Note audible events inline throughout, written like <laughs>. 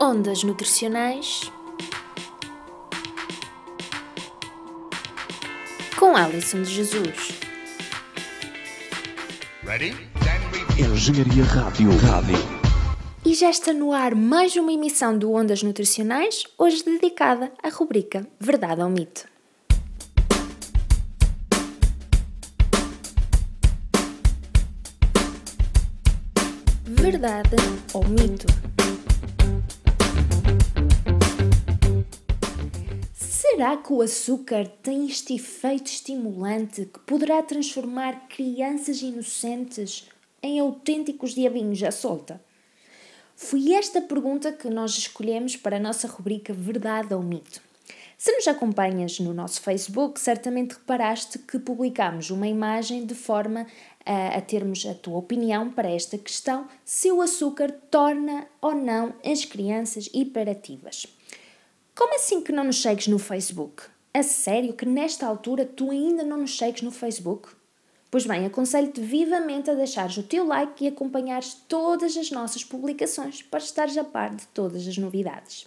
Ondas Nutricionais com Alisson de Jesus. Ready? Then we Engenharia Rádio. Rádio. E já está no ar mais uma emissão do Ondas Nutricionais, hoje dedicada à rubrica Verdade ou Mito. Verdade ou mito? Será que o açúcar tem este efeito estimulante que poderá transformar crianças inocentes em autênticos diabinhos à solta? Foi esta pergunta que nós escolhemos para a nossa rubrica Verdade ou Mito. Se nos acompanhas no nosso Facebook, certamente reparaste que publicámos uma imagem de forma a, a termos a tua opinião para esta questão: se o açúcar torna ou não as crianças hiperativas. Como assim que não nos segues no Facebook? A sério que nesta altura tu ainda não nos segues no Facebook? Pois bem, aconselho-te vivamente a deixares o teu like e acompanhares todas as nossas publicações para estares a par de todas as novidades.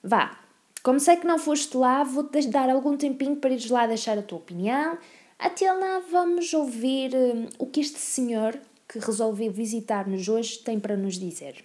Vá, como sei que não foste lá, vou-te dar algum tempinho para ires lá deixar a tua opinião. Até lá vamos ouvir hum, o que este senhor que resolveu visitar-nos hoje tem para nos dizer.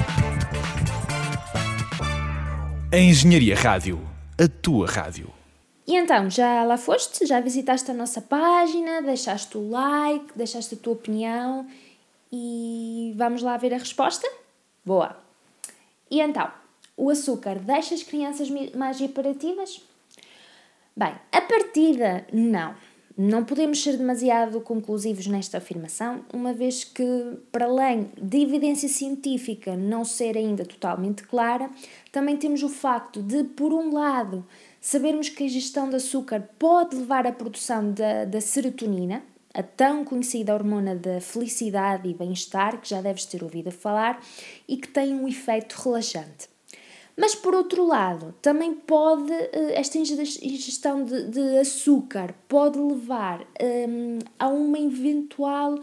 A Engenharia Rádio. A tua rádio. E então, já lá foste? Já visitaste a nossa página? Deixaste o like? Deixaste a tua opinião? E vamos lá ver a resposta? Boa! E então, o açúcar deixa as crianças mais hiperativas? Bem, a partida, não. Não podemos ser demasiado conclusivos nesta afirmação, uma vez que, para além de evidência científica não ser ainda totalmente clara, também temos o facto de, por um lado, sabermos que a ingestão de açúcar pode levar à produção da, da serotonina, a tão conhecida hormona da felicidade e bem-estar, que já deves ter ouvido falar, e que tem um efeito relaxante. Mas por outro lado, também pode, eh, esta ingestão de, de açúcar pode levar hum, a uma eventual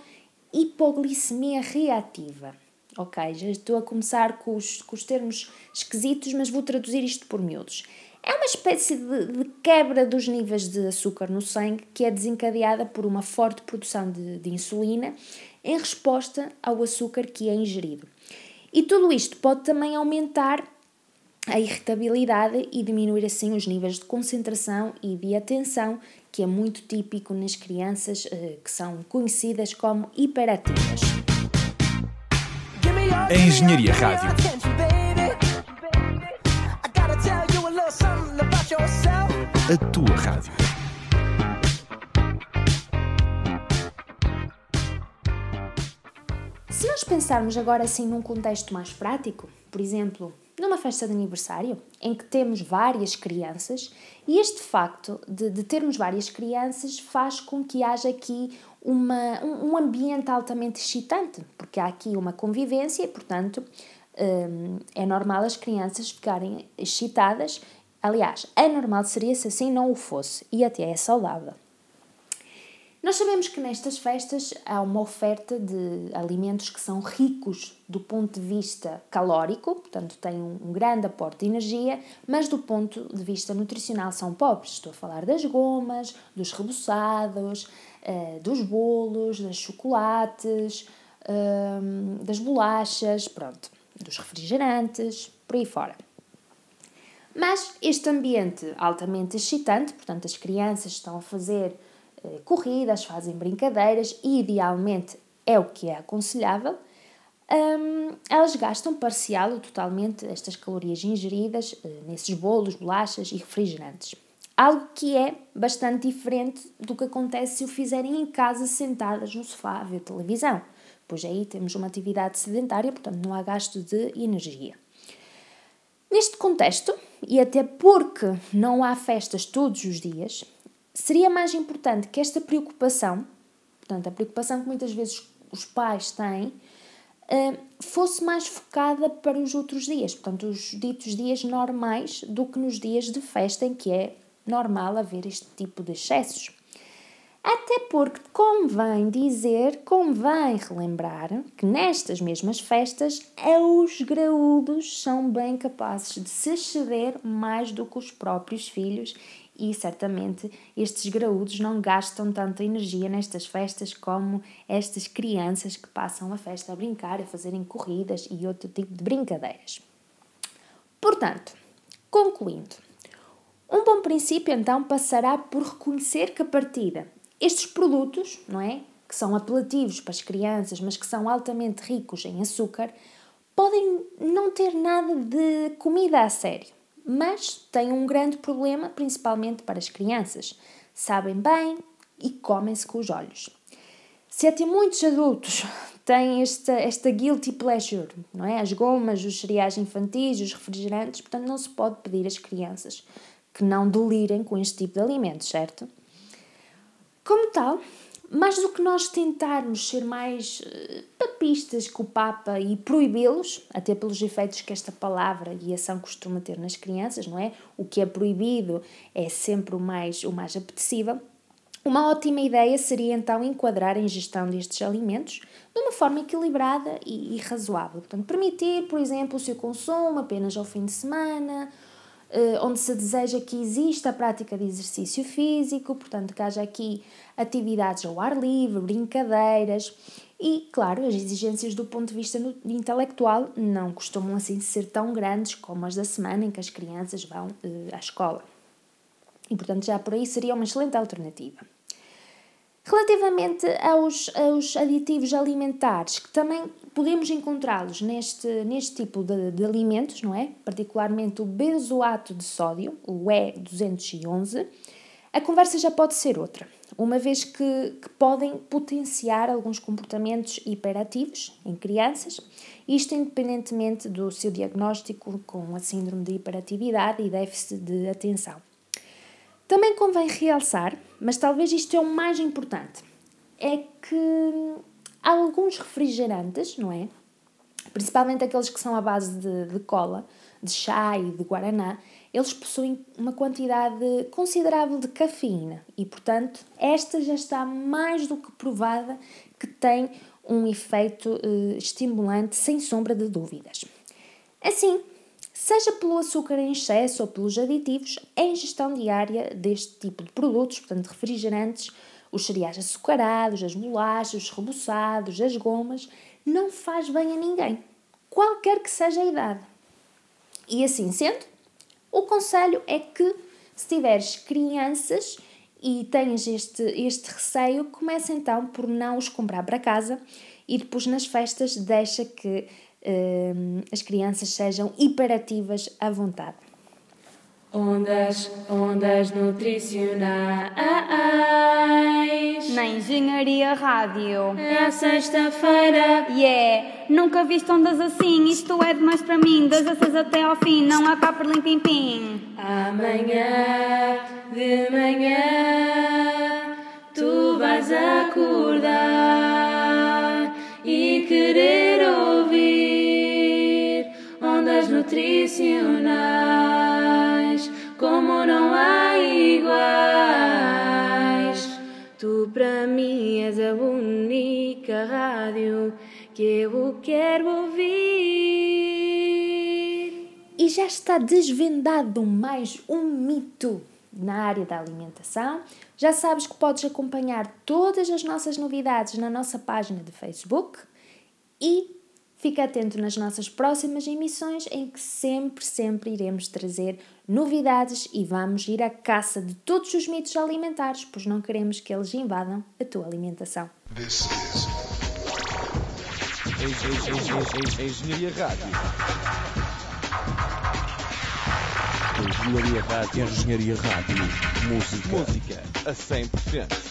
hipoglicemia reativa. Ok, já estou a começar com os, com os termos esquisitos, mas vou traduzir isto por miúdos. É uma espécie de, de quebra dos níveis de açúcar no sangue que é desencadeada por uma forte produção de, de insulina em resposta ao açúcar que é ingerido. E tudo isto pode também aumentar a irritabilidade e diminuir assim os níveis de concentração e de atenção, que é muito típico nas crianças eh, que são conhecidas como hiperativas. A Engenharia Rádio. A tua rádio. Se nós pensarmos agora assim num contexto mais prático, por exemplo, numa festa de aniversário, em que temos várias crianças, e este facto de, de termos várias crianças faz com que haja aqui uma, um, um ambiente altamente excitante, porque há aqui uma convivência e, portanto, hum, é normal as crianças ficarem excitadas. Aliás, anormal seria se assim não o fosse, e até é saudável. Nós sabemos que nestas festas há uma oferta de alimentos que são ricos do ponto de vista calórico, portanto têm um, grande aporte de energia, mas do ponto de vista nutricional são pobres. Estou a falar das gomas, dos reboçados, eh, dos bolos, dos chocolates, hum, das bolachas, pronto, dos refrigerantes, por aí fora. Mas este ambiente altamente excitante, portanto, as crianças estão a fazer corridas, fazem brincadeiras e, idealmente, é o que é aconselhável, hum, elas gastam parcial ou totalmente estas calorias ingeridas eh, nesses bolos, bolachas e refrigerantes. Algo que é bastante diferente do que acontece se o fizerem em casa sentadas no sofá a ver televisão, pois aí temos uma atividade sedentária, portanto não há gasto de energia. Neste contexto, e até porque não há festas todos os dias, seria mais importante que esta preocupação, portanto, a preocupação que muitas vezes os pais têm, eh, fosse mais focada para os outros dias, portanto, os ditos dias normais, do que nos dias de festa em que é normal haver este tipo de excessos. Até porque convém dizer, convém relembrar que nestas mesmas festas os graúdos são bem capazes de se exceder mais do que os próprios filhos e certamente estes graúdos não gastam tanta energia nestas festas como estas crianças que passam a festa a brincar, a fazerem corridas e outro tipo de brincadeiras. Portanto, concluindo, um bom princípio então passará por reconhecer que a partida estes produtos, não é? Que são apelativos para as crianças, mas que são altamente ricos em açúcar, podem não ter nada de comida a sério, mas têm um grande problema, principalmente para as crianças. Sabem bem e comem-se com os olhos. Se até muitos adultos <laughs> têm esta, esta guilty pleasure, não é? As gomas, os cereais infantis, os refrigerantes, portanto não se pode pedir às crianças que não delirem com este tipo de alimentos, certo? Como tal, mais do que nós tentarmos ser mais uh, papistas que o Papa e proibi-los, até pelos efeitos que esta palavra e ação costuma ter nas crianças, não é? O que é proibido é sempre o mais, o mais apetecível. Uma ótima ideia seria então enquadrar a ingestão destes alimentos de uma forma equilibrada e, e razoável. Portanto, permitir, por exemplo, o seu consumo apenas ao fim de semana eh, onde se deseja que exista a prática de exercício físico, portanto, que haja aqui atividades ao ar livre, brincadeiras e, claro, as exigências do ponto de vista intelectual não costumam assim ser tão grandes como as da semana em que as crianças vão uh, à escola. E, portanto, já por aí seria uma excelente alternativa. Relativamente aos, aos aditivos alimentares, que também podemos encontrá-los neste, neste tipo de, de, alimentos, não é? Particularmente o benzoato de sódio, o E211, a conversa já pode ser outra, uma vez que, que podem potenciar alguns comportamentos hiperativos em crianças, isto independentemente do seu diagnóstico com a síndrome de hiperatividade e déficit de atenção. Também convém realçar, mas talvez isto é o mais importante, é que alguns refrigerantes, não é? Principalmente aqueles que são à base de, de cola, de chá e de guaraná, eles possuem uma quantidade considerável de cafeína e, portanto, esta já está mais do que provada que tem um efeito eh, estimulante, sem sombra de dúvidas. Assim, seja pelo açúcar em excesso ou pelos aditivos, a ingestão diária deste tipo de produtos, portanto refrigerantes, os cereais açucarados, as bolachas, os reboçados, as gomas, não faz bem a ninguém, qualquer que seja a idade. E assim sendo, o conselho é que se tiveres crianças e tens este, este receio, comece então por não os comprar para casa e depois nas festas deixa que uh, as crianças sejam hiperativas à vontade. Ondas, ondas nutricionais. Na Engenharia Rádio. É a sexta-feira. Yeah, nunca viste ondas assim. Isto é demais para mim. Das seis até ao fim. Não há cá por limpim pim. Amanhã, de manhã, tu vais acordar nutricionais como não há iguais. Tu para mim és a única rádio que eu quero ouvir. E já está desvendado mais um mito na área da alimentação. Já sabes que podes acompanhar todas as nossas novidades na nossa página de Facebook e fica atento nas nossas próximas emissões em que sempre, sempre iremos trazer novidades e vamos ir à caça de todos os mitos alimentares, pois não queremos que eles invadam a tua alimentação. Engenharia Rádio. Engenharia Rádio. Engenharia Rádio. Música. Música a 100%.